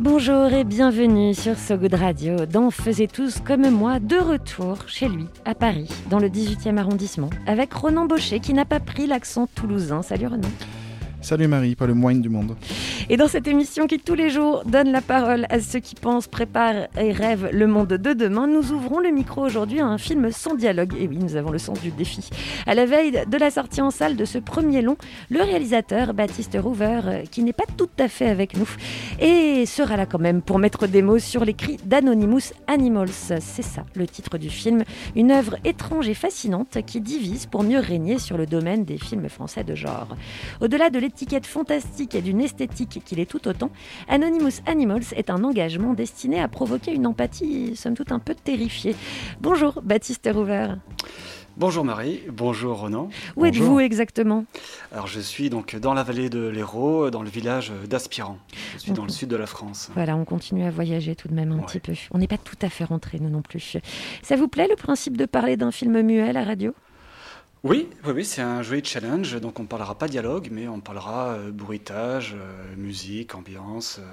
Bonjour et bienvenue sur So Good Radio dans Faisez tous comme moi, de retour chez lui, à Paris, dans le 18e arrondissement, avec Ronan Baucher qui n'a pas pris l'accent toulousain. Salut Ronan. Salut Marie, pas le moine du monde. Et dans cette émission qui tous les jours donne la parole à ceux qui pensent, préparent et rêvent le monde de demain, nous ouvrons le micro aujourd'hui à un film sans dialogue. Et oui, nous avons le sens du défi. À la veille de la sortie en salle de ce premier long, le réalisateur Baptiste Rouver, euh, qui n'est pas tout à fait avec nous, et sera là quand même pour mettre des mots sur les cris d'Anonymous Animals. C'est ça, le titre du film. Une œuvre étrange et fascinante qui divise pour mieux régner sur le domaine des films français de genre. Au-delà de l'étiquette fantastique et d'une esthétique qu'il est tout autant, Anonymous Animals est un engagement destiné à provoquer une empathie, somme toute, un peu terrifiée. Bonjour, Baptiste Rouver. Bonjour Marie, bonjour Ronan. Où êtes-vous exactement? Alors je suis donc dans la vallée de l'Hérault, dans le village d'Aspirant. Je suis dans le sud de la France. Voilà, on continue à voyager tout de même un petit peu. On n'est pas tout à fait rentrés, nous non plus. Ça vous plaît le principe de parler d'un film muet à la radio? Oui, oui, oui c'est un joli challenge. Donc on ne parlera pas dialogue, mais on parlera euh, bruitage, euh, musique, ambiance. euh,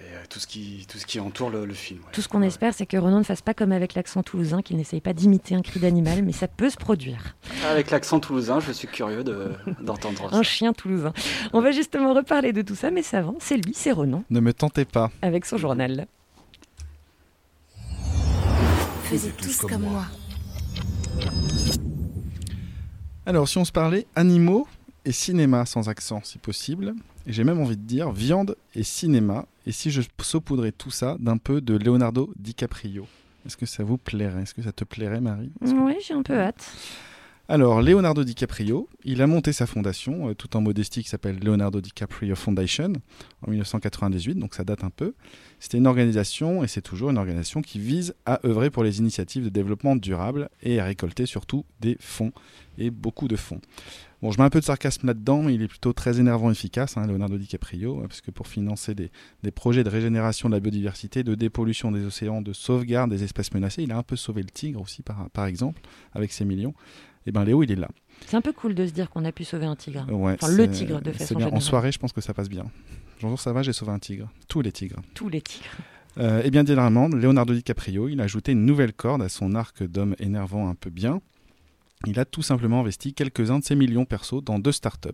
et euh, tout ce qui, tout ce qui entoure le, le film. ouais. Tout ce qu'on espère, c'est que Renan ne fasse pas comme avec l'accent toulousain, qu'il n'essaye pas d'imiter un cri d'animal, mais ça peut se produire. Avec l'accent toulousain, je suis curieux de- d'entendre ça. Un chien toulousain. On va justement reparler de tout ça, mais ça avant, c'est lui, c'est Renan, Ne me tentez pas. avec son journal. Faisiez tous comme moi. Alors, si on se parlait animaux et cinéma sans accent, si possible, et j'ai même envie de dire viande et cinéma, et si je saupoudrais tout ça d'un peu de Leonardo DiCaprio Est-ce que ça vous plairait? Est-ce que ça te plairait, Marie? Oui, j'ai un peu hâte. Alors, Leonardo DiCaprio, il a monté sa fondation, euh, tout en modestie, qui s'appelle Leonardo DiCaprio Foundation, en 1998, donc ça date un peu. C'était une organisation, et c'est toujours une organisation qui vise à œuvrer pour les initiatives de développement durable et à récolter surtout des fonds, et beaucoup de fonds. Bon, je mets un peu de sarcasme là-dedans, mais il est plutôt très énervant et efficace, hein, Leonardo DiCaprio, euh, parce que pour financer des, projets de régénération de la biodiversité, de dépollution des océans, de sauvegarde des espèces menacées, il a un peu sauvé le tigre aussi, par exemple, avec ses millions. Et ben Léo, il est là. C'est un peu cool de se dire qu'on a pu sauver un tigre. Ouais, Enfin, le tigre, de façon bien. En soirée, je pense que ça passe bien. Bonjour, ça va, j'ai sauvé un tigre. Tous les tigres. Tous les tigres. Euh, et bien, dernièrement, Leonardo DiCaprio, il a ajouté une nouvelle corde à son arc d'homme énervant un peu bien. Il a tout simplement investi quelques-uns de ses millions perso dans deux startups.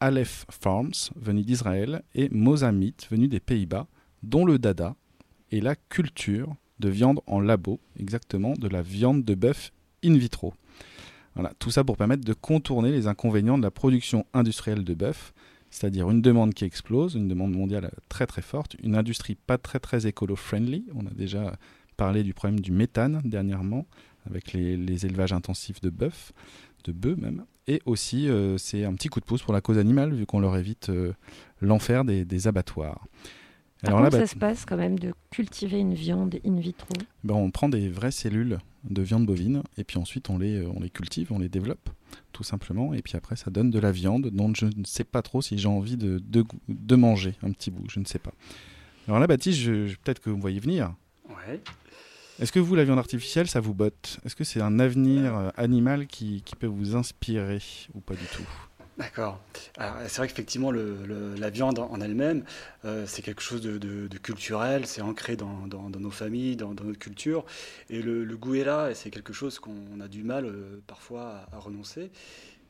Aleph Farms, venu d'Israël, et Mozamite, venu des Pays-Bas, dont le dada est la culture de viande en labo, exactement de la viande de bœuf in vitro. Voilà, tout ça pour permettre de contourner les inconvénients de la production industrielle de bœuf, c'est-à-dire une demande qui explose, une demande mondiale très très forte, une industrie pas très très écolo-friendly. On a déjà parlé du problème du méthane dernièrement, avec les, élevages intensifs de bœuf, de bœufs même. Et aussi, euh, c'est un petit coup de pouce pour la cause animale, vu qu'on leur évite euh, l'enfer des abattoirs. Alors là, Comment bah, ça se passe quand même de cultiver une viande in vitro ben, on prend des vraies cellules de viande bovine et puis ensuite on les, euh, on les cultive, on les développe tout simplement et puis après ça donne de la viande dont je ne sais pas trop si j'ai envie de, de, de manger un petit bout, je ne sais pas. Alors là Baptiste, je- je- peut-être que vous me voyez venir. Ouais. Est-ce que vous, la viande artificielle, ça vous botte? Est-ce que c'est un avenir euh, animal qui, qui peut vous inspirer ou pas du tout? D'accord. C'est vrai qu'effectivement, la viande en elle-même, euh, c'est quelque chose de, culturel, c'est ancré dans, nos familles, dans, dans notre culture. Et le, goût est là, et c'est quelque chose qu'on a du mal euh, parfois à, renoncer.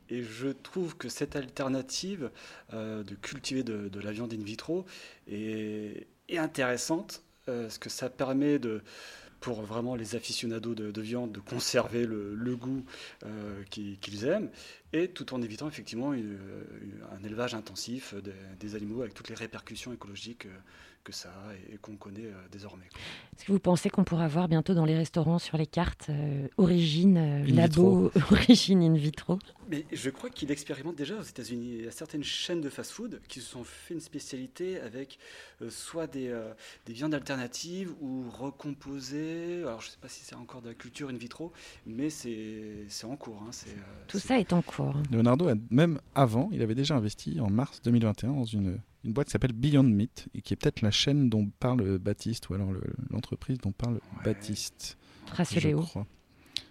Et je trouve que cette alternative euh, de cultiver de, la viande in vitro est, intéressante, parce que ça permet de pour vraiment les aficionados de, de viande de conserver le, goût qu'ils aiment, et tout en évitant effectivement une- un élevage intensif des, des animaux avec toutes les répercussions écologiques euh, que ça a et, et qu'on connaît euh, désormais. Est-ce que vous pensez qu'on pourra voir bientôt dans les restaurants sur les cartes euh, origine euh, In labo, origine in vitro? Mais je crois qu'il expérimente déjà aux États-Unis. Il y a certaines chaînes de fast-food qui se sont fait une spécialité avec euh, soit des, euh, des viandes alternatives ou recomposées. Alors je ne sais pas si c'est encore de la culture in vitro, mais c'est en cours. hein. Euh, Tout ça est en cours. Leonardo, a, même avant, il avait déjà investi en mars 2021 dans une, une boîte qui s'appelle Beyond Meat et qui est peut-être la chaîne dont parle Baptiste ou alors le- l'entreprise dont parle Baptiste. Léo. crois.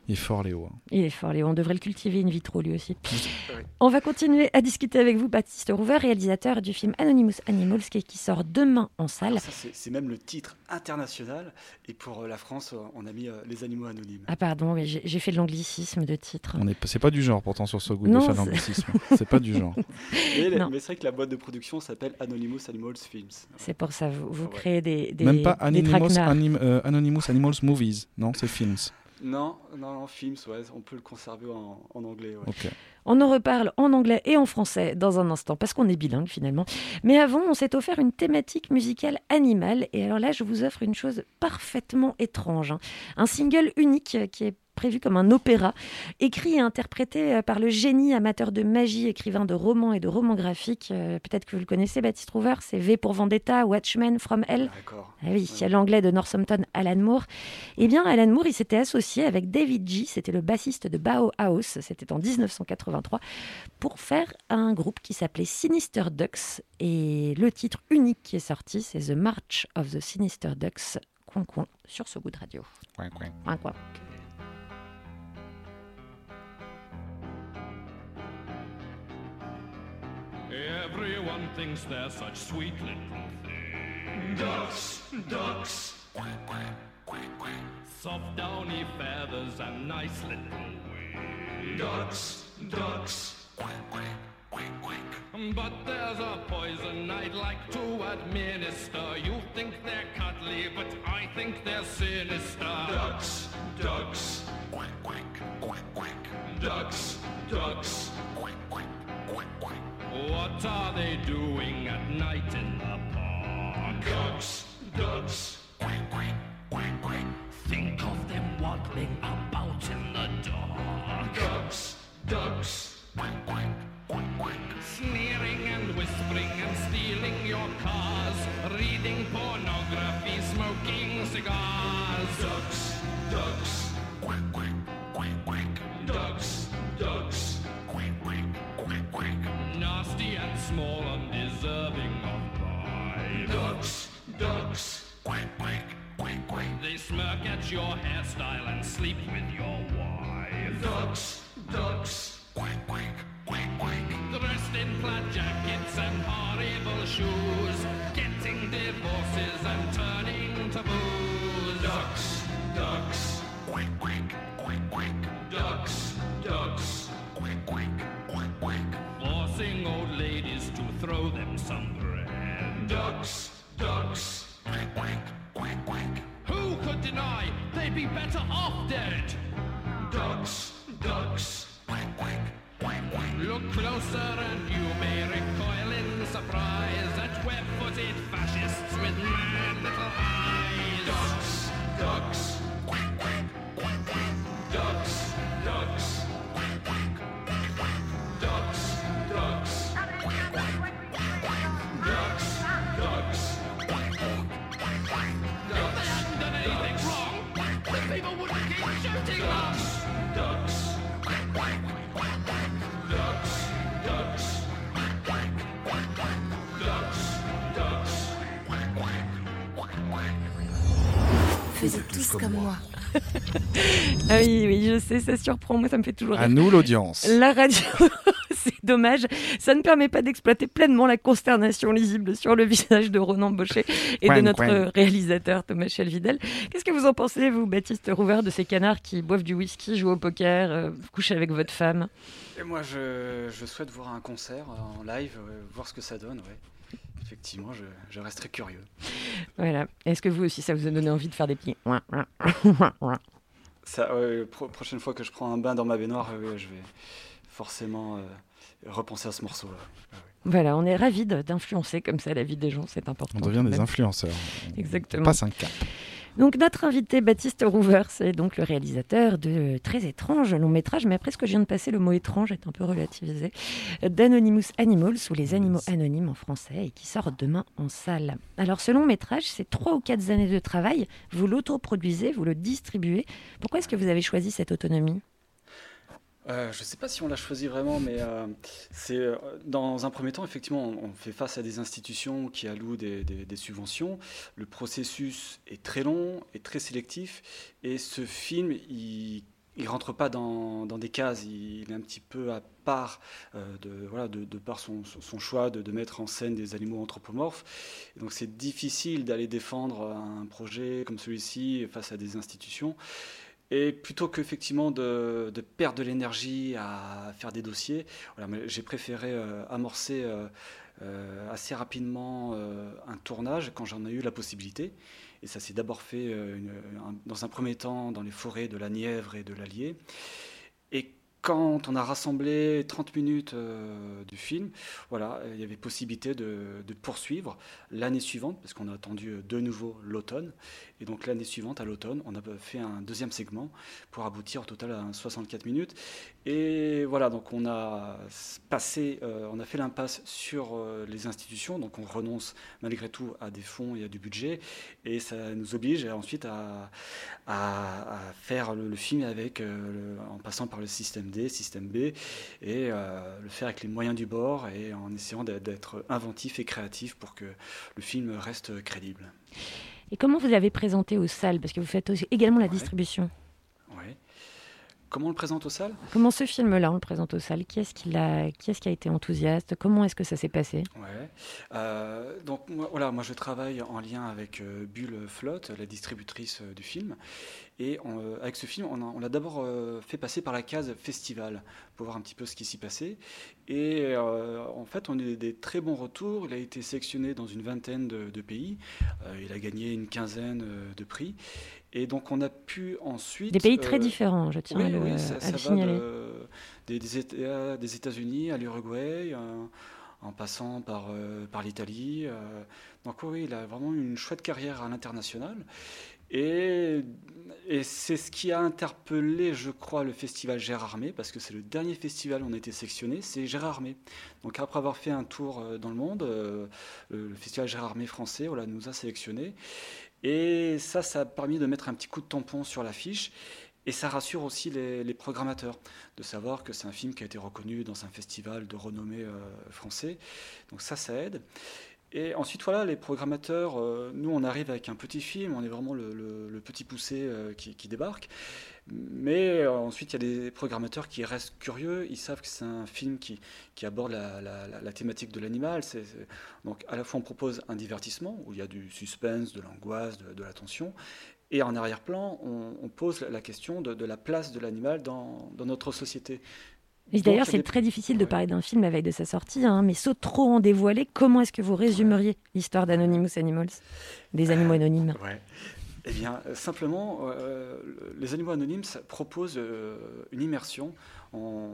Il est fort, Léo. hein. Il est fort, Léo. On devrait le cultiver in vitro lui aussi. On va continuer à discuter avec vous, Baptiste Rouver, réalisateur du film Anonymous Animals, qui, qui sort demain en salle. C'est même le titre international. Et pour euh, la France, euh, on a mis euh, les animaux anonymes. Ah pardon, mais j'ai fait de l'anglicisme de titre. On est, c'est pas du genre pourtant sur ce goût Non, de faire l'anglicisme. C'est pas du genre. Mais, Non. mais c'est vrai que la boîte de production s'appelle Anonymous Animals Films. C'est pour ça, vous, vous Ouais. créez des, des, Même pas. Anim- euh, Anonymous Animals Movies. Non, c'est Films. Non, non, non, Films, ouais, on peut le conserver en, en anglais. ouais. On en reparle en anglais et en français dans un instant, parce qu'on est bilingue finalement. Mais avant, on s'est offert une thématique musicale animale. Et alors là, je vous offre une chose parfaitement étrange. hein. Un single unique qui est prévu comme un opéra, écrit et interprété euh, par le génie amateur de magie, écrivain de romans et de romans graphiques. Euh, Peut-être que vous le connaissez, Baptiste Rouver, c'est V pour Vendetta, Watchmen, From Hell. D'accord. Ah oui, Ouais. l'anglais de Northampton, Alan Moore. Eh bien, Alan Moore, il s'était associé avec David G, c'était le bassiste de Bauhaus, c'était en 1983, pour faire un groupe qui s'appelait Sinister Ducks. Et le titre unique qui est sorti, c'est The March of the Sinister Ducks, coin coin, sur ce goût de radio. Coin, coin. Coin coin. Everyone thinks they're such sweet little things. Ducks, ducks. Quack, quack, quack, quack. Soft downy feathers and nice little wings. Ducks, ducks. Quack, quack, quack, quack. But there's a poison I'd like to administer. You think they're cuddly, but I think they're sinister. Ducks, ducks. Quack, quack, quack, quack. Ducks, ducks. Quack, quack, quack, quack. What are they doing at night in the park? Ducks, ducks. Quack, quack, quack, quack. Think of them waddling about in the dark. Ducks, ducks. Quack, quack, quack, quack. Sneering and whispering and stealing your cars. Reading pornography, smoking cigars. Ducks, ducks. Quack, quack, quack, quack. Ducks, ducks. Quack, quack, quack, quack. Nasty and small, undeserving of pride. Ducks, ducks. Quack, quack, quack, quack. They smirk at your hairstyle and sleep with your wife. Ducks, ducks. Quack, quack, quack, quack. Dressed in plaid jackets and horrible shoes. Getting divorces and turning to booze. Ducks, ducks. Quack, quack, quack, quack. Ducks, ducks. Quack, quack, quack, quack. Forcing old ladies to throw them some bread. Ducks, ducks. Quack, quack, quack, quack. Who could deny they'd be better off je sais, ça surprend. Moi, ça me fait toujours À rire. nous l'audience. La radio, c'est dommage. Ça ne permet pas d'exploiter pleinement la consternation lisible sur le visage de Ronan Baucher et de notre réalisateur Thomas Chelvidel. Qu'est-ce que vous en pensez, vous, Baptiste Rouvert, de ces canards qui boivent du whisky, jouent au poker, euh, couchent avec votre femme? Et moi, je, je souhaite voir un concert euh, en live, euh, voir ce que ça donne. Ouais. Effectivement, je, je reste très curieux. Voilà. Est-ce que vous aussi, ça vous a donné envie de faire des petits... Ça, ouais, pro- prochaine fois que je prends un bain dans ma baignoire, euh, je vais forcément repenser à ce morceau-là. Ah voilà, on est ravis d'influencer comme ça la vie des gens, c'est important. On devient des influenceurs. Exactement. On passe un cap. Donc notre invité Baptiste Rouver, c'est donc le réalisateur de Très étrange long métrage, mais après ce que je viens de passer, le mot étrange est un peu relativisé, d'Anonymous Animals ou les animaux anonymes en français et qui sort demain en salle. Alors ce long métrage, c'est trois ou quatre années de travail, vous l'autoproduisez, vous le distribuez. Pourquoi est-ce que vous avez choisi cette autonomie? Euh, je ne sais pas si on l'a choisi vraiment, mais euh, c'est euh, dans un premier temps, effectivement, on, fait face à des institutions qui allouent des, subventions. Le processus est très long et très sélectif, et ce film, il ne rentre pas dans, des cases, il, est un petit peu à part de, voilà, de, par son, choix de, mettre en scène des animaux anthropomorphes. donc c'est difficile d'aller défendre un projet comme celui-ci face à des institutions. Et plutôt qu'effectivement de, de perdre de l'énergie à faire des dossiers, j'ai préféré euh, amorcer euh, euh, assez rapidement un tournage quand j'en ai eu la possibilité. Et ça s'est d'abord fait dans un premier temps dans les forêts de la Nièvre et de l'Allier. Et quand on a rassemblé 30 minutes du film, voilà, il y avait possibilité de, poursuivre l'année suivante, parce qu'on a attendu de nouveau l'automne. Et donc l'année suivante, à l'automne, on a fait un deuxième segment pour aboutir au total à 64 minutes. Et voilà, donc on a passé, euh, on a fait l'impasse sur euh, les institutions, donc on renonce malgré tout à des fonds et à du budget, et ça nous oblige ensuite à, faire le, film avec, euh, en passant par le système D, système B, et le faire avec les moyens du bord et en essayant d'être inventif et créatif pour que le film reste crédible. Et comment vous l'avez présenté aux salles? Parce que vous faites également la distribution. Oui. Comment on le présente aux salles? Comment ce film-là, on le présente aux salles? Qui est-ce qui, a, qui, est qui a été enthousiaste? Comment est-ce que ça s'est passé? Ouais. Euh, donc moi, voilà, moi je travaille en lien avec euh, Bulle Flotte, la distributrice euh, du film. Et avec ce film, on, l'a d'abord fait passer par la case festival pour voir un petit peu ce qui s'y passait. Et en fait, on a eu des très bons retours. Il a été sélectionné dans une vingtaine de, de pays. il a gagné une quinzaine de prix. Et donc on a pu ensuite... Des pays très euh, différents, je tiens à le, oui, ça, signaler. des, des États-Unis à l'Uruguay, euh, en passant par, euh, par l'Italie. donc oui, il a vraiment une chouette carrière à l'international. Et, c'est ce qui a interpellé, je crois, le festival Gérard parce que c'est le dernier festival où on a été sectionné, c'est Gérard. Donc après avoir fait un tour dans le monde, le festival Gérard français voilà, nous a sélectionnés. Et ça, ça a permis de mettre un petit coup de tampon sur l'affiche. Et ça rassure aussi les, programmateurs de savoir que c'est un film qui a été reconnu dans un festival de renommée euh, français. Donc ça, ça aide. Et ensuite, voilà, les programmateurs, euh, nous, on arrive avec un petit film, on est vraiment le, petit poussé euh, qui, débarque. Mais euh, ensuite, il y a des programmateurs qui restent curieux. Ils savent que c'est un film qui, aborde la, thématique de l'animal. Donc, à la fois, on propose un divertissement où il y a du suspense, de l'angoisse, de, la tension. Et en arrière-plan, on, pose la question de, la place de l'animal dans, notre société. D'ailleurs, c'est très difficile de parler d'un film avec de sa sortie, hein, mais sauf trop en dévoiler, comment est-ce que vous résumeriez l'histoire d'Anonymous Animals, des animaux anonymes? ouais. Eh bien, euh, simplement, euh, les animaux anonymes proposent euh, une immersion. On,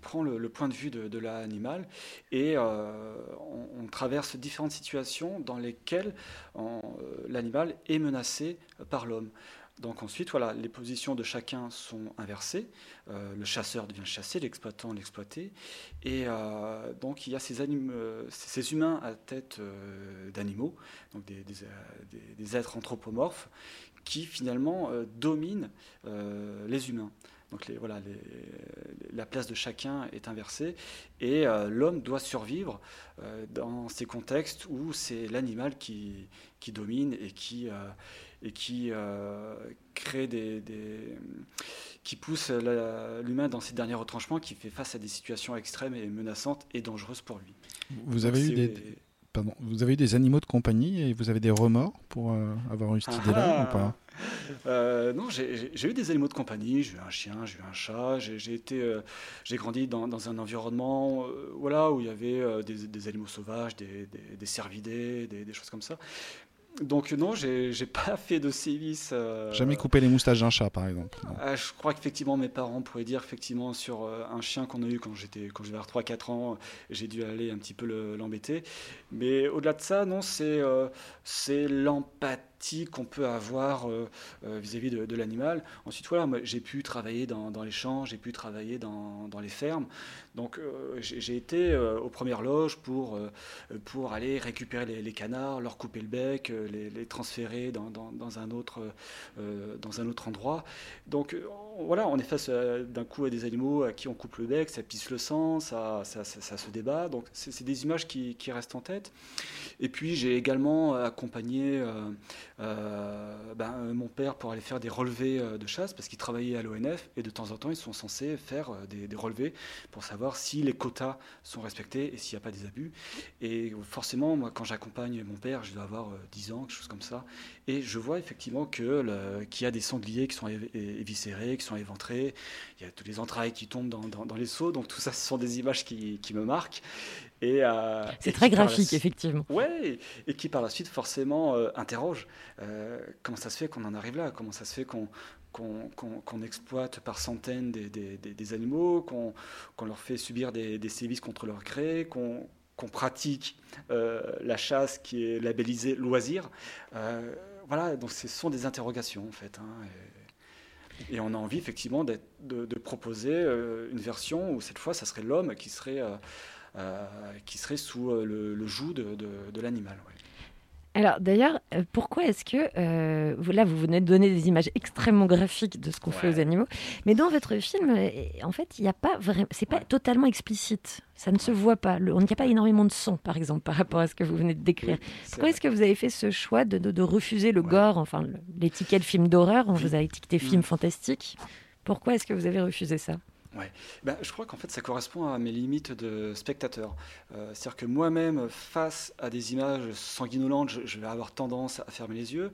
prend le, point de vue de, l'animal et on, traverse différentes situations dans lesquelles l'animal est menacé par l'homme. Donc ensuite, voilà, les positions de chacun sont inversées. le chasseur devient chassé, l'exploitant l'exploité. Et donc il y a ces, ces humains à tête d'animaux, donc des, des, êtres anthropomorphes, qui finalement euh, dominent euh, les humains. Donc les, la place de chacun est inversée et euh, l'homme doit survivre dans ces contextes où c'est l'animal qui, qui, domine et qui, et qui crée des, qui pousse l'humain dans ses derniers retranchements, qui fait face à des situations extrêmes et menaçantes et dangereuses pour lui. Vous avez eu des Pardon, vous avez eu des animaux de compagnie et vous avez des remords pour euh, avoir eu cette ah idée-là ou pas? Euh, Non, j'ai eu des animaux de compagnie. J'ai eu un chien, j'ai eu un chat. J'ai été, euh, j'ai grandi dans, dans, un environnement, voilà, où il y avait des, des, animaux sauvages, des, des, cervidés, des, choses comme ça. Donc non, j'ai pas fait de sévices. euh, Jamais coupé les moustaches d'un chat, par exemple. Ah, je crois qu'effectivement mes parents pourraient dire effectivement sur euh, un chien qu'on a eu quand j'étais quand j'avais 3-4 ans, j'ai dû aller un petit peu le- l'embêter. Mais au-delà de ça, non, c'est euh, c'est l'empathie qu'on peut avoir euh, euh, vis-à-vis de, l'animal. Ensuite, voilà, moi, j'ai pu travailler dans, les champs, j'ai pu travailler dans, les fermes. Donc euh, j'ai été aux premières loges pour, pour aller récupérer les, canards, leur couper le bec, les, les transférer dans, dans- un autre, dans un autre endroit. Donc voilà, on est face euh, d'un coup à des animaux à qui on coupe le bec, ça pisse le sang, ça, ça, ça- se débat. Donc c'est des images qui, restent en tête. Et puis j'ai également accompagné euh, euh, ben, euh, mon père pour aller faire des relevés euh, de chasse parce qu'il travaillait à l'ONF et de temps en temps ils sont censés faire euh, des, des relevés pour savoir si les quotas sont respectés et s'il n'y a pas des abus. Et forcément, moi quand j'accompagne mon père, je dois avoir euh, 10 ans, quelque chose comme ça, et je vois effectivement qu'il y a des sangliers qui sont éviscérés, qui sont éventrés, il y a tous les entrailles qui tombent dans, dans- dans les seaux, donc tout ça ce sont des images qui, qui me marquent. Et, euh, C'est très graphique, suite- effectivement. Ouais, et qui par la suite forcément euh, interroge euh, comment ça se fait qu'on en arrive là, comment ça se fait qu'on qu'on qu'on exploite par centaines des, des- des- des animaux, qu'on qu'on leur fait subir des, des sévices contre leur gré, qu'on qu'on pratique euh, la chasse qui est labellisée loisir? Voilà, donc ce sont des interrogations en fait. hein, et, on a envie effectivement de, proposer euh, une version où cette fois, ça serait l'homme qui serait euh, euh, qui serait sous le, joug de, l'animal. Alors d'ailleurs, euh, pourquoi est-ce que euh, vous, là vous venez de donner des images extrêmement graphiques de ce qu'on fait aux animaux, mais dans votre film, euh, en fait, il n'y a pas vraiment, c'est pas totalement explicite. Ça ne se voit pas. Le- on n'y a pas énormément de son, par exemple, par rapport à ce que vous venez de décrire. Oui, Pourquoi est-ce que vous avez fait ce choix de, de- de refuser le Ouais. gore, enfin l'étiquette film d'horreur? On vous a étiqueté Mm. film fantastique. Pourquoi est-ce que vous avez refusé ça? Ben, je crois qu'en fait, ça correspond à mes limites de spectateur. Euh, C'est-à-dire que moi-même, face à des images sanguinolentes, je, vais avoir tendance à fermer les yeux.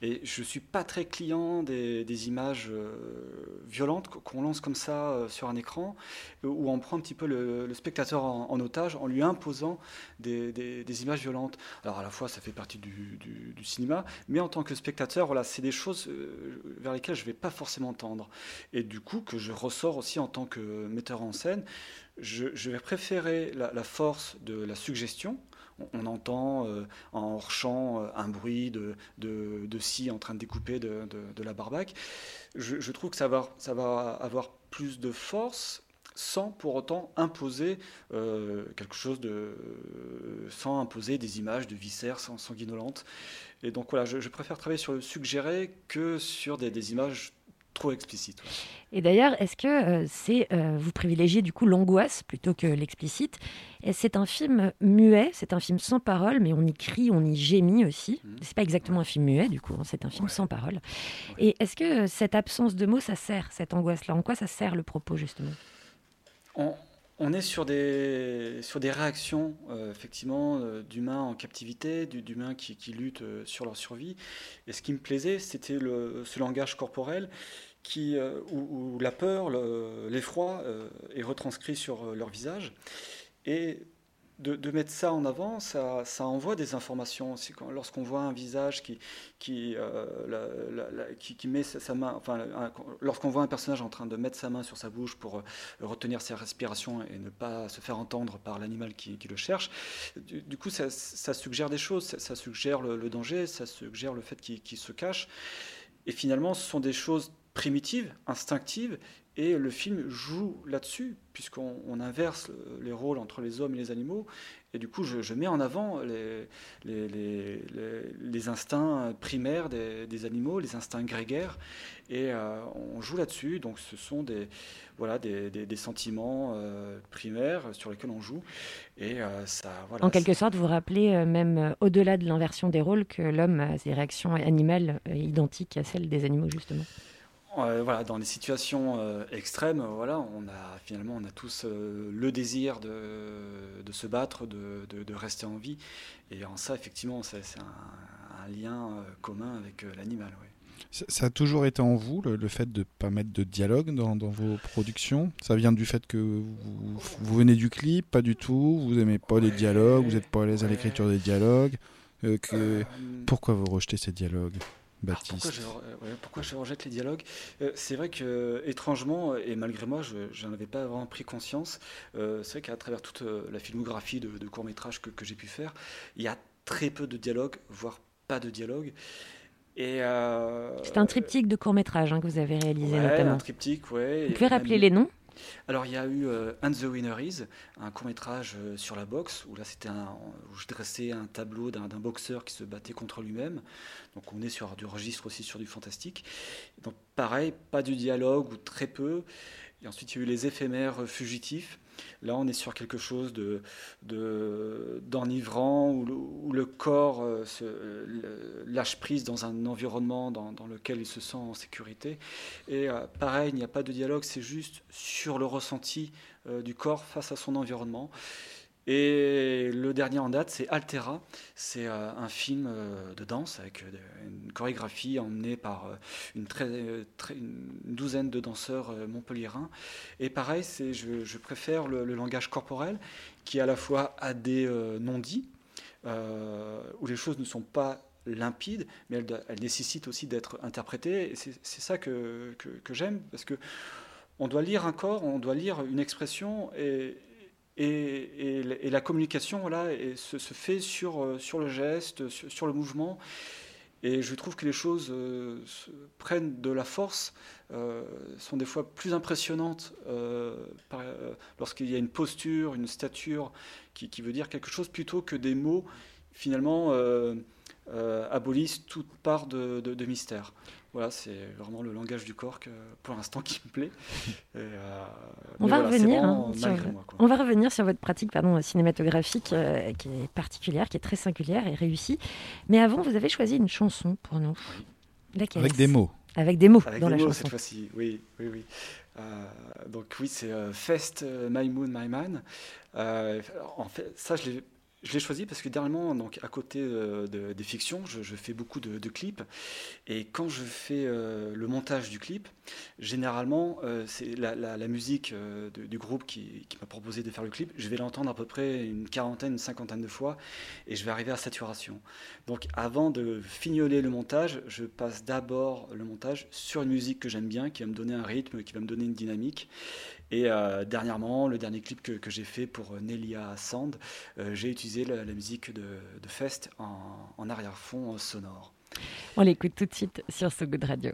Et je ne suis pas très client des, images euh, violentes qu- qu'on lance comme ça euh, sur un écran, où on prend un petit peu le, spectateur en, otage en lui imposant des, images violentes. Alors à la fois, ça fait partie du, cinéma, mais en tant que spectateur, voilà, c'est des choses vers lesquelles je ne vais pas forcément tendre. Et du coup, que je ressors aussi en tant que metteur en scène, je, vais préférer la, force de la suggestion. On, entend euh, en hors-champ euh, un bruit de, de, de scie en train de découper de, de- la barbaque. Je, trouve que ça va, ça va avoir plus de force sans pour autant imposer euh, quelque chose de... sans imposer des images de viscères sang- sanguinolentes. Et donc voilà, je, je préfère travailler sur le suggéré que sur des, des images trop explicites. ouais. Et d'ailleurs, est-ce que euh, c'est euh, vous privilégiez du coup l'angoisse plutôt que l'explicite? C'est un film muet, c'est un film sans parole, mais on y crie, on y gémit aussi. Mhm. C'est pas exactement un film muet du coup, hein, c'est un film Ouais. sans parole. Et est-ce que euh, cette absence de mots, ça sert cette angoisse-là? En quoi ça sert le propos justement? On, on est sur des, sur des réactions, euh, effectivement, euh, d'humains en captivité, d'humains qui, qui luttent euh, sur leur survie. Et ce qui me plaisait, c'était ce langage corporel qui, où, la peur, le- l'effroi est retranscrit sur leur visage. Et de, mettre ça en avant, ça, envoie des informations. Lorsqu'on voit un visage qui, euh, met sa, main, enfin, lorsqu'on voit un personnage en train de mettre sa main sur sa bouche pour euh, retenir ses respirations et ne pas se faire entendre par l'animal qui, le cherche, du, coup, ça, suggère des choses. Ça, suggère le, danger, ça suggère le fait qu'il se cache. Et finalement, ce sont des choses primitives, instinctives, et le film joue là-dessus, puisqu'on on inverse le- les rôles entre les hommes et les animaux. Et du coup, je, je mets en avant les, les, les- les- les instincts primaires des, des animaux, les instincts grégaires, et euh, on joue là-dessus. Donc, ce sont des, voilà, des, des- des sentiments euh, primaires sur lesquels on joue. Et euh, ça, voilà, En quelque sorte, vous rappelez même au-delà de l'inversion des rôles que l'homme a des réactions animales identiques à celles des animaux justement. Euh, voilà, dans les situations euh, extrêmes, voilà, on a finalement on a tous euh, le désir de, de se battre, de, de- de rester en vie, et en ça effectivement c'est un, un lien commun avec l'animal. ouais. Ça, ça a toujours été en vous, le, le fait de ne pas mettre de dialogue dans, dans vos productions? Ça vient du fait que vous, vous venez du clip, pas du tout Vous aimez pas les dialogues Vous n'êtes pas à l'aise à l'écriture des dialogues que... Pourquoi vous rejetez ces dialogues, alors, pourquoi, Baptiste je, euh, ouais, pourquoi je rejette les dialogues? Euh, C'est vrai que, étrangement, et malgré moi, je n'en avais pas vraiment pris conscience, euh, c'est vrai qu'à travers toute la filmographie de, de courts-métrages que, que j'ai pu faire, il y a très peu de dialogues, voire pas de dialogue. Et, euh, C'est un triptyque de courts-métrages hein, que vous avez réalisé ouais, notamment. un triptyque, ouais. Vous pouvez même- rappeler les noms? Alors il y a eu euh, And the Winner Is, un court métrage sur la boxe, où là c'était où je dressais un tableau d'un boxeur qui se battait contre lui-même. Donc on est sur du registre aussi sur du fantastique. Donc pareil, pas du dialogue ou très peu. Et ensuite il y a eu les éphémères fugitifs. Là on est sur quelque chose de de- d'enivrant où, le- corps euh, se lâche prise dans un environnement dans, dans lequel il se sent en sécurité. Et euh, pareil, il n'y a pas de dialogue, c'est juste sur le ressenti euh, du corps face à son environnement. Et le dernier en date, c'est Altera. C'est euh, un film euh, de danse avec euh, une chorégraphie emmenée par une, douzaine de danseurs montpelliérains. Et pareil, je, je préfère le, langage corporel qui à la fois a des non-dits, où les choses ne sont pas limpides, mais elles, elles nécessitent aussi d'être interprétées. Et c'est, ça que, que, que j'aime, parce que on doit lire un corps, on doit lire une expression, et, et, la communication voilà, se, fait sur, euh, sur le geste, sur, sur le mouvement. Et je trouve que les choses euh, prennent de la force, euh, sont des fois plus impressionnantes euh, euh, lorsqu'il y a une posture, une stature qui, veut dire quelque chose, plutôt que des mots finalement euh, euh, abolissent toute part de- de mystère. Voilà, c'est vraiment le langage du corps que, pour l'instant qui me plaît. Et, euh, On va voilà, revenir, hein, sur- malgré moi. On va revenir sur votre pratique pardon, cinématographique euh, qui est particulière, qui est très singulière et réussie. Mais avant, vous avez choisi une chanson pour nous. Laquelle Avec des mots. Avec des mots Avec dans des la mots chanson. cette fois-ci, oui, oui, oui. Euh, donc oui, c'est euh, Fest My Moon My Man. Euh, en fait, ça je l'ai, je l'ai choisi parce que dernièrement, donc à côté euh, de- des fictions, je, fais beaucoup de, clips. Et quand je fais euh, le montage du clip, généralement, euh, c'est la, musique du groupe qui, qui m'a proposé de faire le clip. Je vais l'entendre à peu près une quarantaine, une cinquantaine de fois, et je vais arriver à saturation. Donc avant de fignoler le montage, je passe d'abord le montage sur une musique que j'aime bien, qui va me donner un rythme, qui va me donner une dynamique. Et euh, dernièrement, le dernier clip que, j'ai fait pour euh, Nelia Sand, euh, j'ai utilisé la, musique de, Fest en, en arrière-fond sonore. On l'écoute tout de suite sur So Good Radio.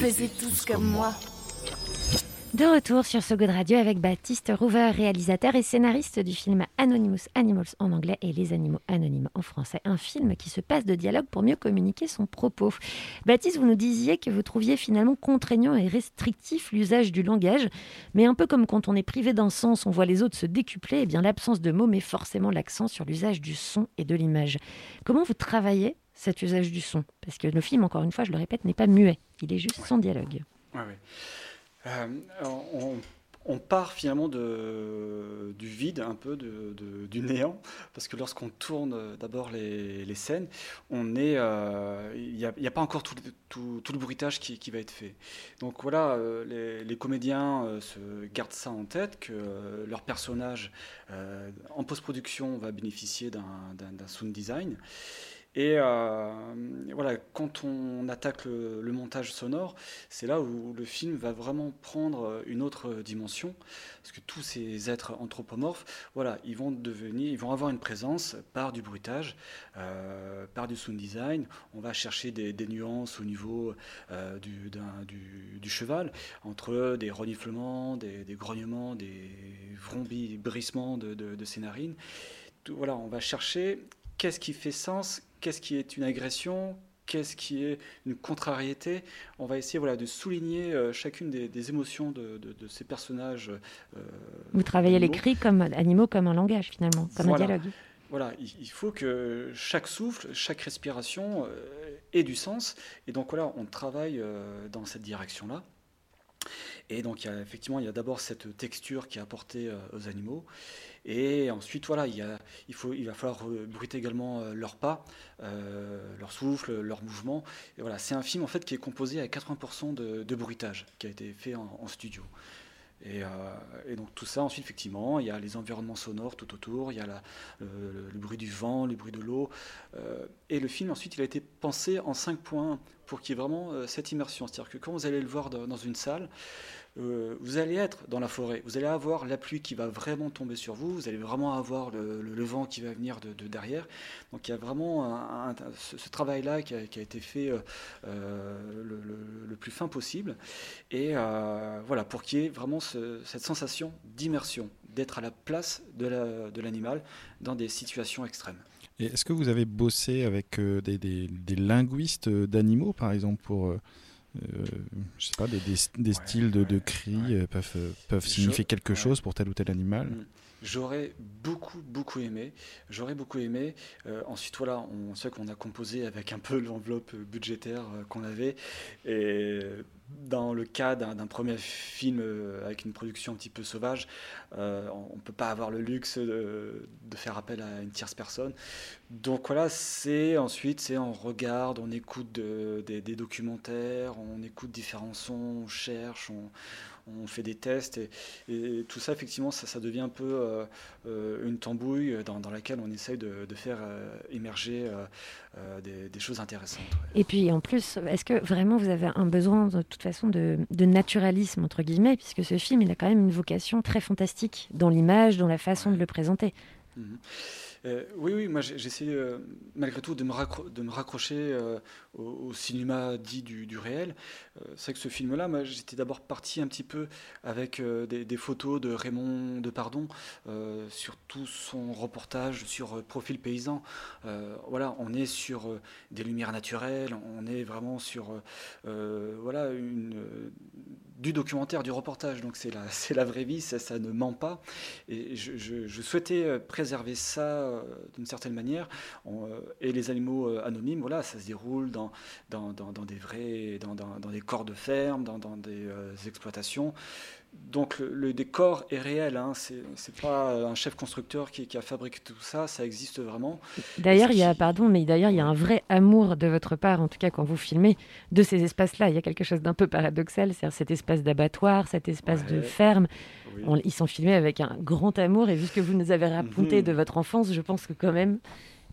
Faisiez tous comme moi. De retour sur So Good Radio avec Baptiste Rouver, réalisateur et scénariste du film Anonymous Animals en anglais et Les animaux anonymes en français. Un film qui se passe de dialogue pour mieux communiquer son propos. Baptiste, vous nous disiez que vous trouviez finalement contraignant et restrictif l'usage du langage, mais un peu comme quand on est privé d'un sens, on voit les autres se décupler, et bien l'absence de mots met forcément l'accent sur l'usage du son et de l'image. Comment vous travaillez cet usage du son Parce que le film, encore une fois, je le répète, n'est pas muet, il est juste sans dialogue. Ouais, ouais. Euh, on, on part finalement de, du vide, un peu de, de- du néant, parce que lorsqu'on tourne euh, d'abord les, les scènes, on est, euh, il n'y a, il y a pas encore tout, le- tout, tout le bruitage qui, qui va être fait. Donc voilà, euh, les, les comédiens euh, se gardent ça en tête, que euh, leur personnage euh, en post-production va bénéficier d'un sound design. Et euh, voilà, quand on attaque le, montage sonore, c'est là où le film va vraiment prendre une autre dimension, parce que tous ces êtres anthropomorphes, voilà, ils vont devenir, ils vont avoir une présence par du bruitage, euh, par du sound design. On va chercher des, nuances au niveau euh, du, cheval, entre des reniflements, des, grognements, des vrombissements de, de, de narines. Voilà, on va chercher qu'est-ce qui fait sens, qu'est-ce qui est une agression, qu'est-ce qui est une contrariété. On va essayer voilà, de souligner euh, chacune des, des émotions de, de- de ces personnages. euh, Vous travaillez les animaux. cris comme animaux, comme un langage finalement, comme Voilà. un dialogue. Voilà, il, il faut que chaque souffle, chaque respiration euh, ait du sens. Et donc voilà, on travaille dans cette direction-là. Et donc effectivement, il y a d'abord cette texture qui est apportée euh, aux animaux. Et ensuite, voilà, il, faut, il va falloir euh, bruiter également euh, leurs pas, euh, leur souffle, leurs mouvements. Et voilà, c'est un film en fait qui est composé à 80% de, bruitage qui a été fait en, studio. Et, donc tout ça, ensuite, effectivement, il y a les environnements sonores tout autour, il y a le, bruit du vent, le bruit de l'eau. et le film, ensuite, il a été pensé en cinq points pour qu'il y ait vraiment cette immersion. C'est-à-dire que quand vous allez le voir dans une salle, euh, vous allez être dans la forêt, vous allez avoir la pluie qui va vraiment tomber sur vous, vous allez vraiment avoir le, vent qui va venir de, de derrière. Donc il y a vraiment ce, travail-là qui a, été fait euh, euh, le, plus fin possible. Et voilà, pour qu'il y ait vraiment ce- cette sensation d'immersion, d'être à la place de la- de l'animal dans des situations extrêmes. Est-ce que vous avez bossé avec des, linguistes d'animaux, par exemple, pour, euh, je sais pas, des, des- des styles de, de cris euh, peuvent, euh, peuvent signifier quelque chose pour tel ou tel animal. Mm. J'aurais beaucoup, beaucoup aimé. J'aurais beaucoup aimé. Euh, ensuite, voilà, on sait qu'on a composé avec un peu l'enveloppe budgétaire euh, qu'on avait. Et dans le cas d'un premier film euh, avec une production un petit peu sauvage, on ne peut pas avoir le luxe de, faire appel à une tierce personne. Donc voilà, c'est ensuite, c'est on regarde, on écoute de- des, des documentaires, on écoute différents sons, on cherche, on, on fait des tests et, et tout ça, effectivement, ça, ça devient un peu euh, euh, une tambouille dans, dans laquelle on essaye de, de faire euh, émerger euh, des, des choses intéressantes. ouais. Et puis en plus, est-ce que vraiment vous avez un besoin de toute façon de, de naturalisme, entre guillemets, puisque ce film, il a quand même une vocation très fantastique dans l'image, dans la façon de le présenter? Mhm. Euh, oui, oui, moi j'essaie euh, malgré tout de me, raccrocher euh, au, cinéma dit du, réel. C'est vrai que ce film-là, moi j'étais d'abord parti un petit peu avec des, photos de Raymond Depardon sur tout son reportage sur Profil Paysan. Voilà, on est sur des lumières naturelles, on est vraiment sur voilà, du documentaire, du reportage. Donc c'est la, vraie vie, ça, ne ment pas. Et je, souhaitais préserver ça euh, d'une certaine manière. Euh, et les animaux euh, anonymes, voilà, ça se déroule dans, dans, dans, dans des vrais, dans, des corps de ferme, dans, des exploitations. Donc le, le décor est réel, hein, c'est pas un chef constructeur qui, qui a fabriqué tout ça, ça existe vraiment. D'ailleurs, il y a, pardon, mais d'ailleurs, il y a un vrai amour de votre part, en tout cas quand vous filmez, de ces espaces-là. Il y a quelque chose d'un peu paradoxal, c'est-à-dire cet espace d'abattoir, cet espace de ferme. Oui. On- ils sont filmés avec un grand amour, et vu ce que vous nous avez raconté Mhm. de votre enfance, je pense que quand même,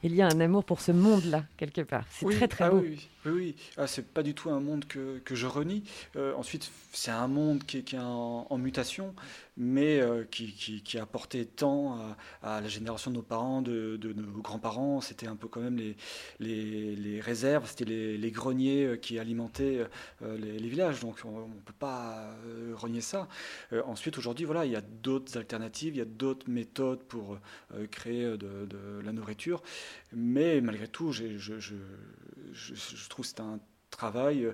il y a un amour pour ce monde-là, quelque part. C'est Oui, très très ah beau. Oui, oui, oui. Ah, c'est pas du tout un monde que, que je renie. Euh, ensuite, c'est un monde qui est, qui est en, en mutation. Mais euh, qui, qui, qui, a apporté tant à, la génération de nos parents, de, nos grands-parents. C'était un peu quand même les, les, réserves, c'était les, greniers qui alimentaient euh, les, villages. Donc on ne peut pas euh, renier ça. Euh, ensuite, aujourd'hui, voilà, il y a d'autres alternatives, il y a d'autres méthodes pour euh, créer de, la nourriture. Mais malgré tout, je, je, je, trouve que c'est un travail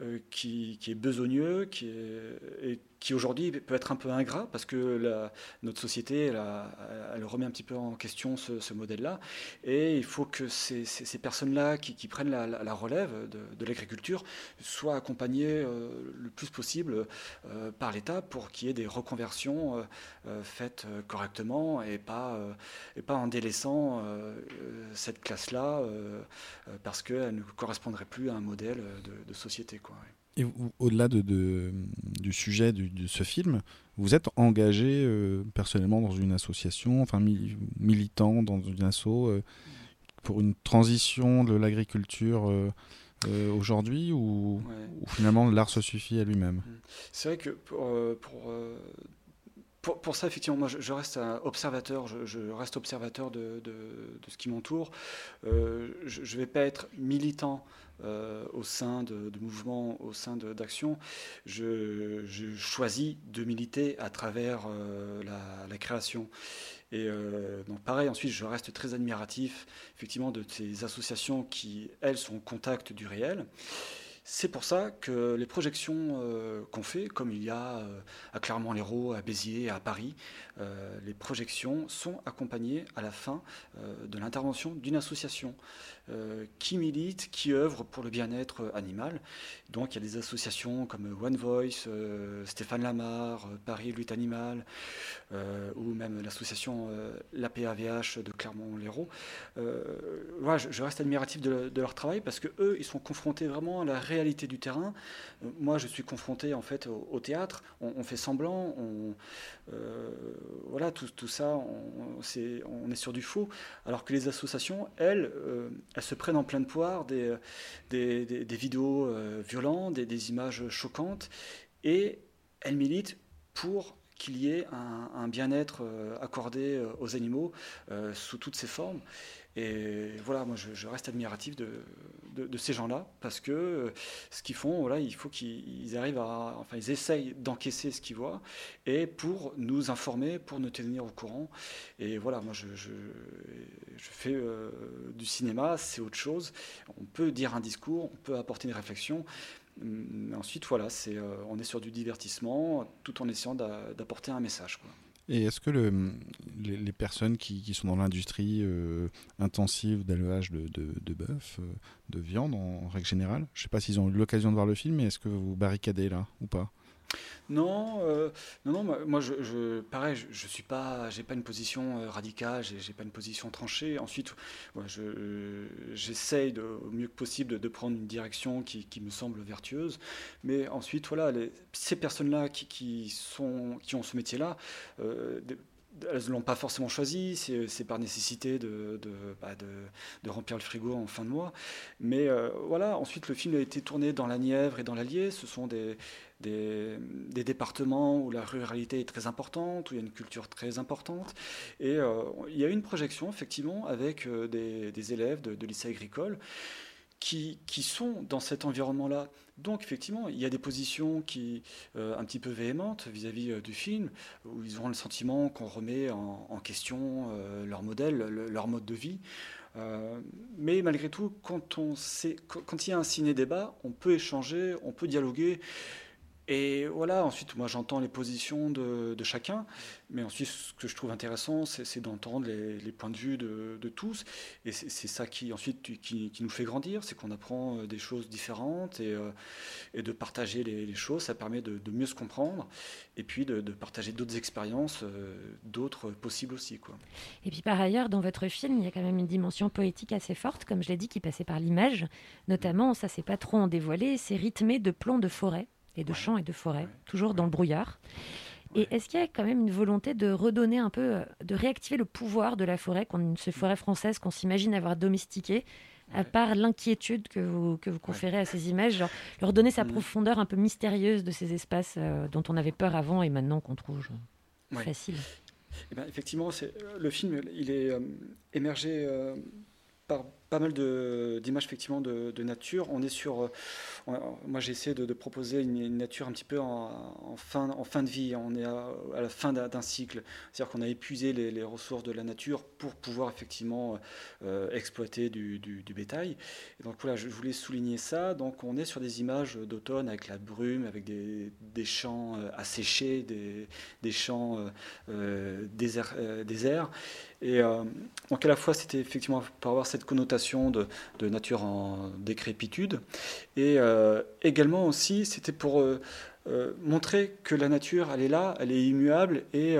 euh, qui, qui, est besogneux, qui, est, qui aujourd'hui peut être un peu ingrat parce que notre société, elle, remet un petit peu en question ce, modèle-là. Et il faut que ces, personnes-là qui, prennent la, relève de, l'agriculture soient accompagnées euh, le plus possible euh, par l'État pour qu'il y ait des reconversions euh, faites correctement et pas, et pas en délaissant cette classe-là parce qu'elle ne correspondrait plus à un modèle de, de société. Quoi. Et au-delà de, de, du sujet du, de ce film, vous êtes engagé euh, personnellement dans une association, enfin mi militant dans une asso euh, pour une transition de l'agriculture euh, aujourd'hui ou, ouais. ou, finalement l'art se suffit à lui-même? C'est vrai que pour, pour pour, pour, ça, effectivement, moi, je, je reste observateur. Je, je, reste observateur de, de, de ce qui m'entoure. Euh, je ne vais pas être militant euh, au sein de, mouvements, au sein d'actions. Je, choisis de militer à travers euh, la, la, création. Et euh, donc pareil, ensuite, je reste très admiratif, effectivement, de ces associations qui, elles, sont au contact du réel. C'est pour ça que les projections euh, qu'on fait, comme il y a euh, à Clermont-Lérault, à Béziers, à Paris, euh, les projections sont accompagnées à la fin de l'intervention d'une association qui milite, qui œuvre pour le bien-être animal. Donc il y a des associations comme One Voice, Stéphane Lamar, Paris Lutte Animale, ou même l'association l'APAVH de Clermont-Lérault. voilà, je, reste admiratif de, de, leur travail parce que eux, ils sont confrontés vraiment à la réalité réalité du terrain. Moi, je suis confronté en fait au, théâtre. On, fait semblant, on, euh, voilà, tout, ça, on, est, on, sur du faux. Alors que les associations, elles, euh, elles se prennent en pleine poire des, vidéos euh, violentes, des, des, images choquantes, et elles militent pour qu'il y ait un, un bien-être accordé aux animaux sous toutes ses formes. Et voilà, moi je, reste admiratif de, ces gens-là parce que euh, ce qu'ils font, voilà, il faut qu'ils arrivent à, enfin, ils essayent d'encaisser ce qu'ils voient et pour nous informer, pour nous tenir au courant. Et voilà, moi je, fais euh, du cinéma, c'est autre chose. On peut dire un discours, on peut apporter une réflexion. Mais ensuite, voilà, c'est, euh, on est sur du divertissement tout en essayant d'apporter un message. Quoi. Et est-ce que le, les, personnes qui, sont dans l'industrie euh, intensive d'élevage de bœuf, euh, de viande en, en, règle générale, je ne sais pas s'ils ont eu l'occasion de voir le film, mais est-ce que vous barricadez là ou pas? Non, euh, non, non, moi, je, pareil, je, je, suis pas, j'ai pas une position euh, radicale, j'ai pas une position tranchée. Ensuite, j'essaye je, au mieux que possible de, prendre une direction qui, me semble vertueuse. Mais ensuite, voilà, ces personnes-là qui, qui, sont, qui ont ce métier-là, euh, elles ne l'ont pas forcément choisi, c'est par nécessité bah de, de, remplir le frigo en fin de mois. Mais euh, voilà, ensuite le film a été tourné dans la Nièvre et dans l'Allier. Ce sont des, des, départements où la ruralité est très importante, où il y a une culture très importante. Et euh, il y a eu une projection, effectivement, avec euh, des, élèves de, de lycée agricole qui, qui, sont dans cet environnement-là. Donc, effectivement, il y a des positions qui, euh, un petit peu véhémentes vis-à-vis -vis, euh, du film, où ils auront le sentiment qu'on remet en, question euh, leur modèle, le, leur mode de vie. Mais malgré tout, quand, quand il y a un ciné-débat, on peut échanger, on peut dialoguer. Et voilà, ensuite, moi j'entends les positions de, chacun, mais ensuite, ce que je trouve intéressant, c'est d'entendre les, points de vue de, tous. Et c'est ça qui, ensuite, qui, nous fait grandir, c'est qu'on apprend euh, des choses différentes et, euh, de partager les, les, choses, ça permet de, mieux se comprendre et puis de, partager d'autres expériences, euh, d'autres possibles aussi. Quoi. Et puis par ailleurs, dans votre film, il y a quand même une dimension poétique assez forte, comme je l'ai dit, qui passait par l'image. Notamment, ça c'est pas trop en dévoilé, c'est rythmé de plans de forêt et de champs et de forêts, toujours dans le brouillard. Et est-ce qu'il y a quand même une volonté de redonner un peu, de réactiver le pouvoir de la forêt, ces forêts françaises qu'on s'imagine avoir domestiquées, à part l'inquiétude que vous, que vous conférez à ces images, genre, leur donner sa mmh. profondeur un peu mystérieuse de ces espaces euh, dont on avait peur avant et maintenant qu'on trouve. Genre... Ouais. facile. Eh ben, effectivement, c'est- le film, il est euh, émergé euh, par pas mal d'images effectivement de, nature. On est sur, euh, moi j'ai essayé de, proposer une, nature un petit peu en, fin, en fin de vie. On est à, la fin d'un cycle, c'est-à-dire qu'on a épuisé les, ressources de la nature pour pouvoir effectivement euh, exploiter du, bétail. Donc voilà, je voulais souligner ça. Donc on est sur des images d'automne avec la brume, avec des, des champs euh, asséchés, des, des champs euh, euh, désert- euh, déserts. Et euh, donc à la fois c'était effectivement pour avoir cette connotation de, nature en décrépitude, et euh, également aussi c'était pour euh, euh, montrer que la nature elle est là, elle est immuable, et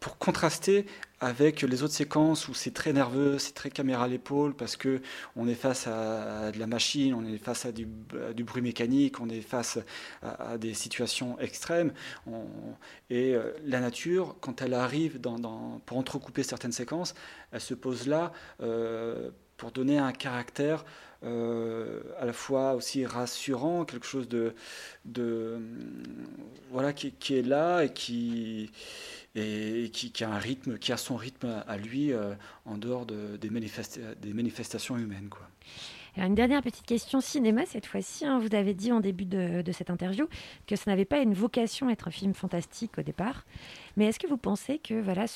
pour contraster avec les autres séquences où c'est très nerveux, c'est très caméra à l'épaule parce que on est face à, de la machine, on est face à du, bruit mécanique, on est face à, des situations extrêmes. Et euh, la nature, quand elle arrive pour entrecouper certaines séquences, elle se pose là euh, pour donner un caractère euh, à la fois aussi rassurant, quelque chose de, voilà qui est là et qui et qui, a un rythme, qui a son rythme à lui euh, en dehors de- des, manifesta- des manifestations humaines. Quoi. Alors, une dernière petite question cinéma cette fois-ci. hein. Vous avez dit en début de, cette interview que ça n'avait pas une vocation à être un film fantastique au départ. Mais est-ce que vous pensez que, voilà,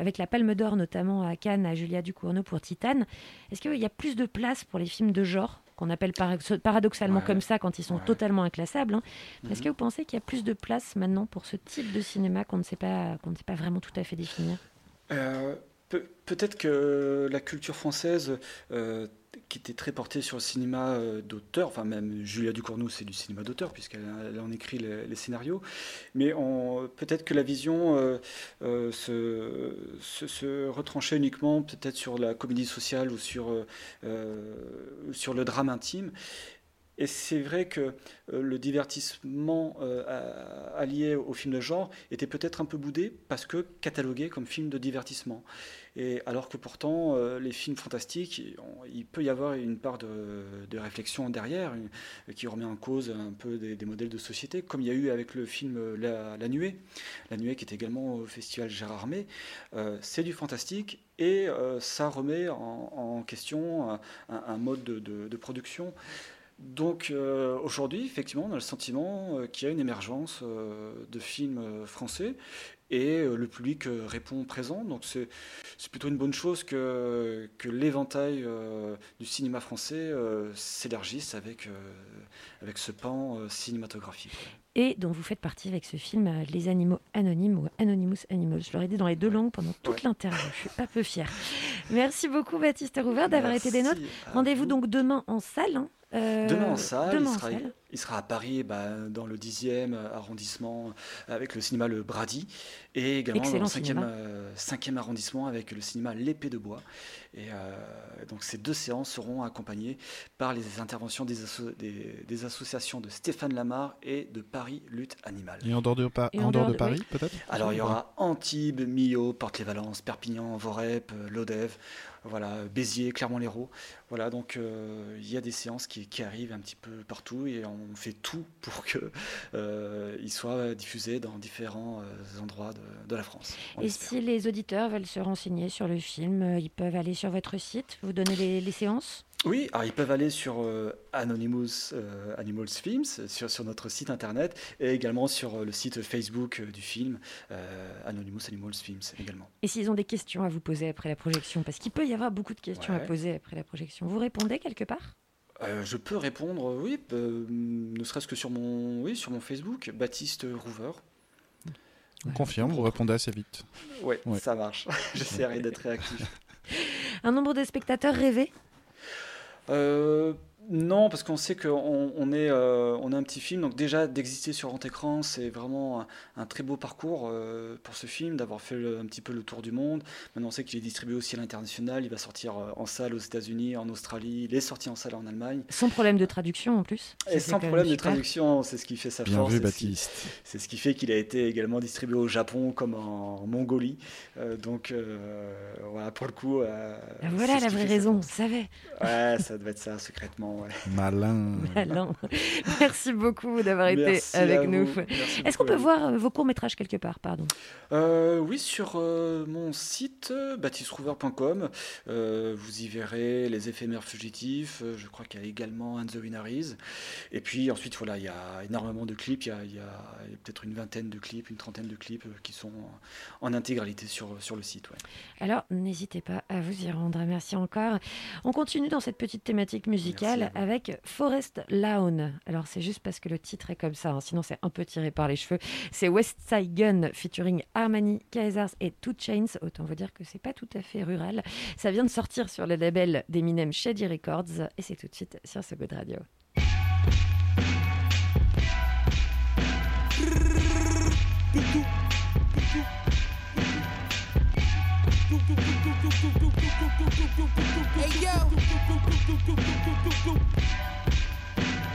avec la Palme d'Or notamment à Cannes, à Julia Ducournau pour Titane, est-ce qu'il y a plus de place pour les films de genre qu'on appelle par- paradoxalement Ouais. comme ça quand ils sont Ouais. totalement inclassables. hein. Est-ce Mhm. que vous pensez qu'il y a plus de place maintenant pour ce type de cinéma qu'on ne sait pas, qu'on ne sait pas vraiment tout à fait définir? Euh, peut- Peut-être que la culture française, euh, qui était très portée sur le cinéma euh, d'auteur, enfin même Julia Ducournau, c'est du cinéma d'auteur puisqu'elle elle en écrit les, scénarios, mais peut-être que la vision euh, euh, se, retranchait uniquement peut-être sur la comédie sociale ou sur, sur le drame intime. Et c'est vrai que le divertissement allié au film de genre était peut-être un peu boudé parce que catalogué comme film de divertissement. Et alors que pourtant, euh, les films fantastiques, il peut y avoir une part de, réflexion derrière qui remet en cause un peu des, modèles de société, comme il y a eu avec le film euh, La, Nuée. La Nuée qui est également au festival Gérard May. Euh, c'est du fantastique et ça remet en, question un, mode de- production donc aujourd'hui, effectivement, on a le sentiment qu'il y a une émergence de films français et euh, le public euh, répond présent. Donc c'est plutôt une bonne chose que, que l'éventail euh, du cinéma français euh, s'élargisse avec, euh, avec ce pan cinématographique. et dont vous faites partie avec ce film Les Animaux Anonymes ou Anonymous Animals. Je l'aurais dit dans les deux langues pendant toute Ouais. l'interview. Je suis un peu fière. Merci beaucoup Baptiste Rouvert d'avoir été des nôtres. Rendez-vous vous. donc demain en salle. hein. Euh, Demain en salle, demain il, en sera, salle. il sera à Paris, bah, dans le 10e arrondissement, avec le cinéma Le Brady, et également Excellent dans le 5e, cinéma. euh, 5e arrondissement avec le cinéma L'Épée de Bois. Et euh, donc ces deux séances seront accompagnées par les interventions des, asso- des- des associations de Stéphane Lamar et de Paris Lutte Animale. Et en dehors de, Pa- Et en en dehors dehors de de- Paris, oui. peut-être? Alors il y aura Antibes, Millau, Porte-les-Valences, Perpignan, Vorep, Lodève, voilà, Béziers, Clermont-Lérault. Voilà, donc euh, il y a des séances qui, qui arrivent un petit peu partout et on fait tout pour que euh, soient diffusés dans différents euh, endroits de, de la France. Et si les auditeurs veulent se renseigner sur le film, ils peuvent aller sur votre site, vous donner les, les séances? Oui, alors ils peuvent aller sur euh, Anonymous euh, Animals Films, sur, sur notre site internet, et également sur euh, le site Facebook euh, du film, euh, Anonymous Animals Films également. Et s'ils ont des questions à vous poser après la projection, parce qu'il peut y avoir beaucoup de questions à poser après la projection, vous répondez quelque part? Euh, je peux répondre, oui, euh, ne serait-ce que sur mon, oui, sur mon Facebook, Baptiste Rouver. On confirme, vous répondez assez vite. Ouais. ça marche. J'essaierai d'être réactif. Un nombre de spectateurs rêvé Euh, non, parce qu'on sait qu'on on est, euh, on est un petit film, donc déjà d'exister sur grand écran, c'est vraiment un, un très beau parcours euh, pour ce film, d'avoir fait le- un petit peu le tour du monde. Maintenant, on sait qu'il est distribué aussi à l'international, il va sortir euh, en salle aux États-Unis, en Australie, il est sorti en salle en Allemagne. Sans problème de traduction en plus. Et sans problème de traduction, c'est ce qui fait sa Bien force. vu, c'est ce qui- Baptiste. C'est ce qui fait qu'il a été également distribué au Japon comme en Mongolie. Euh, donc euh, voilà, pour le coup. euh, Ah, Voilà la vraie raison, on savait. Ouais, ça devait être ça secrètement. ouais. Malin. Malin. Merci beaucoup d'avoir été avec nous. Est-ce qu'on peut voir euh, vos courts-métrages quelque part Pardon? Euh, oui, sur euh, mon site baptisterouver.com, euh, vous y verrez les éphémères fugitifs. je crois qu'il y a également And the Winner Is. Et puis ensuite, voilà, il y a énormément de clips. Il y a, il y a- il y a peut-être une vingtaine de clips, une trentaine de clips qui sont en, intégralité sur, sur le site. ouais. Alors, n'hésitez pas à vous y rendre. Merci encore. On continue dans cette petite thématique musicale vous. Forest Lawn. Alors, c'est juste parce que le titre est comme ça, hein, sinon c'est un peu tiré par les cheveux. C'est West Side Gun featuring Armani, Kaisers et Two Chains. Autant vous dire que c'est pas tout à fait rural. Ça vient de sortir sur le label d'Eminem Shady Records et c'est tout de suite sur ce Good Radio. Hey yo.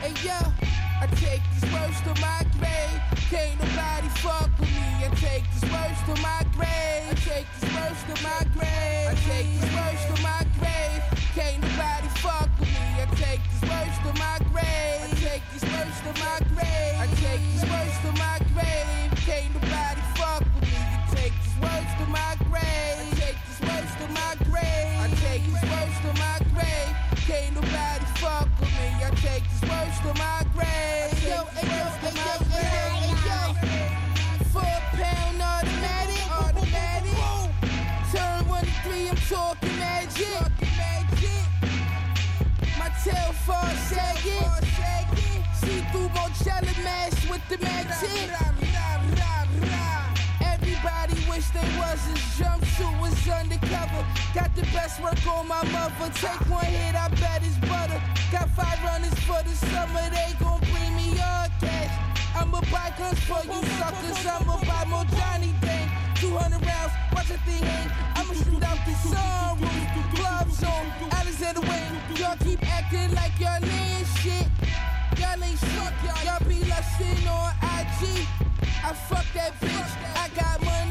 Hey yo. I take this words to my grave. Can't nobody fuck with me. I take this words to my grave. I take this words to my grave. Got the best work on my mother. Take one hit, I bet it's butter. Got five runners for the summer, they gon' bring me all cash. I'ma buy guns for you suckers. I'ma buy more Johnny Dang. 200 rounds, watch that thing hang. I'ma shoot out the sunroof. Gloves on, Alexander Wayne. Y'all keep acting like y'all ain't shit. Y'all ain't shit. Y'all be lusting on IG. I fuck that bitch. I got money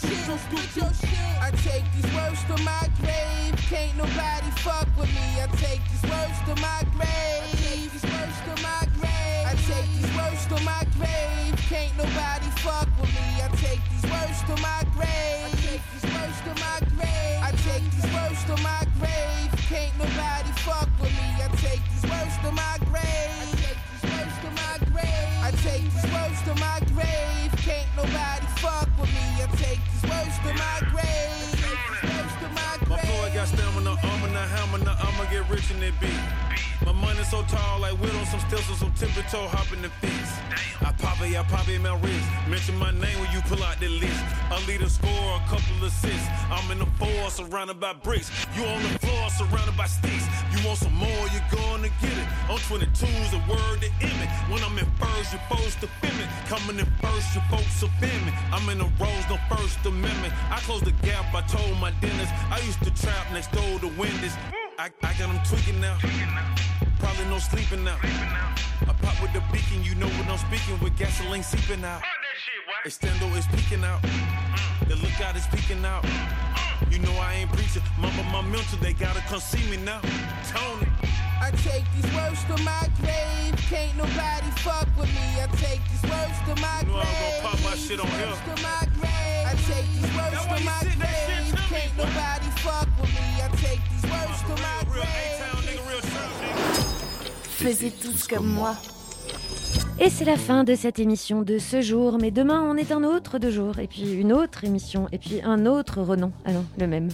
shit. Go split your shit. I take these words to my grave. Can't nobody fuck with me. I take these words to my grave. I take these words to my grave. I take these words to my grave. Can't nobody fuck with me. I take these words to my grave. I take these words to my grave. I take these words to my grave. Can't nobody fuck with me. I take these words to my grave. I take these words to my grave. I take these words to my grave. Can't nobody fuck with me. I take these words to my grave. These words to my boy got stamina, arm get rich in it beat. My money so tall, like Will on some stills, some tippy toe hopping the fence. I pop it, I pop it, my wrist. Mention my name when you pull out the list. I lead a score, a couple assists. I'm in the four, surrounded by bricks. You on the floor, surrounded by sticks. You want some more, you're going to get it. On 22's the word to Emmett. When I'm in first, you're supposed to feel me. Coming in first, you folks feel me. I'm in the rose, no First Amendment. I closed the gap, I told my dentist. I used to trap next door to Wendy's. I, I got them tweaking now. Probably no sleeping now. I pop with the beacon, you know what I'm speaking with gasoline seeping out. Extendo is peeking out. The lookout is peeking out. You know I ain't preaching. Mama, my mental, they gotta come see me now. Tony. I take these words to my grave. Can't nobody fuck with me. I take these words to my You know I'm grave. gonna pop my shit on These here. words to my grave. I take these words to my grave. Can't nobody fuck with me. I take these words to my Real grave. A-Town nigga, real trap nigga. Faisiez tous comme moi. Et c'est la fin de cette émission de ce jour. Mais demain, on est un autre de jour. Et puis une autre émission. Et puis un autre Renan. Ah non, le même.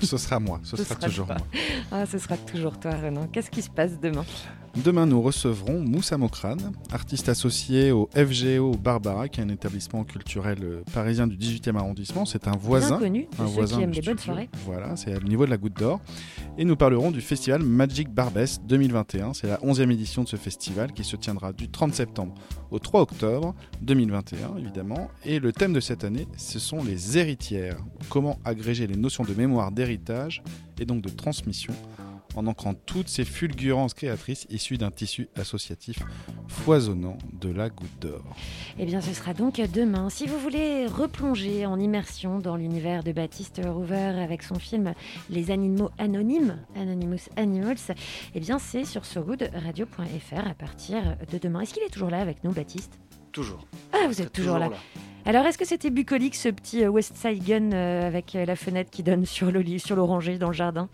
Ce sera moi, ce, Ce sera, sera toujours toi. moi. Ah, ce sera toujours toi, Renan. Qu'est-ce qui se passe demain? Demain, nous recevrons Moussa Mokrane, artiste associé au FGO Barbara, qui est un établissement culturel euh, parisien du 18e arrondissement. C'est un voisin. Connu un ceux voisin qui aiment les bonnes soirées. Voilà, c'est au niveau de la Goutte d'Or. Et nous parlerons du festival Magic Barbès 2021. C'est la 11e édition de ce festival qui se tiendra du 30 septembre au 3 octobre 2021, évidemment. Et le thème de cette année, ce sont les héritières. Comment agréger les notions de mémoire d'héritage et donc de transmission en ancrant toutes ses fulgurances créatrices issues d'un tissu associatif foisonnant de la goutte d'or. Eh bien, ce sera donc demain. Si vous voulez replonger en immersion dans l'univers de Baptiste Rouver avec son film Les animaux anonymes, Anonymous Animals, eh bien, c'est sur sogood.radio.fr à partir de demain. Est-ce qu'il est toujours là avec nous, Baptiste? Toujours. Ah, vous êtes toujours, là. Alors, est-ce que c'était bucolique ce petit euh, West Side Gun euh, avec euh, la fenêtre qui donne sur le lit, sur l'oranger dans le jardin?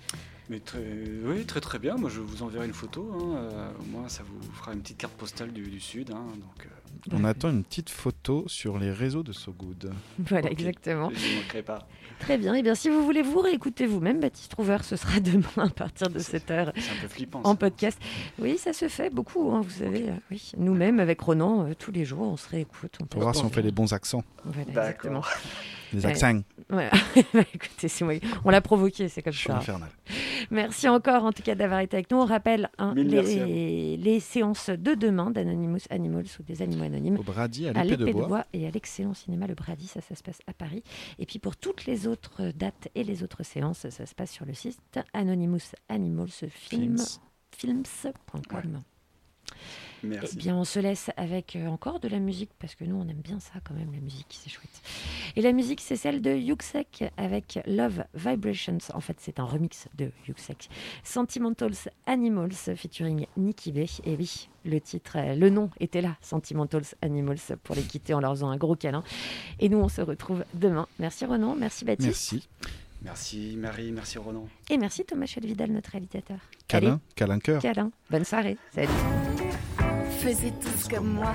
Mais très, oui, très très bien. Moi, je vous enverrai une photo. hein. Euh, au moins, ça vous fera une petite carte postale du, du sud. hein. Donc, euh, On attend une petite photo sur les réseaux de So Good. Voilà, exactement. Je ne manquerai pas. Très bien. Eh bien, si vous voulez vous réécouter vous-même, Baptiste Rouver, ce sera demain à partir de 7h C'est un peu flippant. en ça. podcast. Oui, ça se fait beaucoup, hein, vous savez. euh, oui. Nous-mêmes, avec Ronan, euh, tous les jours, on se réécoute. On Pour voir si on fait les bons accents. Voilà, exactement. Les Ouais. accents. Voilà. Bah, Écoutez. On l'a provoqué, c'est comme Je suis ça. infernal. Merci encore, en tout cas, d'avoir été avec nous. On rappelle hein, les, les séances de demain d'Anonymous Animals ou des animaux anonymes. Au Brady, à l'épée de de bois. bois et à l'excellent cinéma Le Brady, ça, ça se passe à Paris. Et puis pour toutes les autres dates et les autres séances, ça se passe sur le site Anonymous Animals Film, Films. films.com. Merci. Eh bien, on se laisse avec euh, encore de la musique parce que nous, on aime bien ça quand même, la musique, c'est chouette. Et la musique, c'est celle de Yuxek avec Love Vibrations. En fait, c'est un remix de Yuxek. Sentimentals Animals featuring Nikki B. Et oui, le titre, euh, le nom était là, Sentimentals Animals, pour les quitter en leur faisant un gros câlin. Et nous, on se retrouve demain. Merci Renan, merci Baptiste. Merci. Merci Marie, merci Ronan. Et merci Thomas Chelvidal, notre réalisateur. Câlin, câlin cœur. Câlin. Bonne soirée. Salut. Faisiez tous comme moi.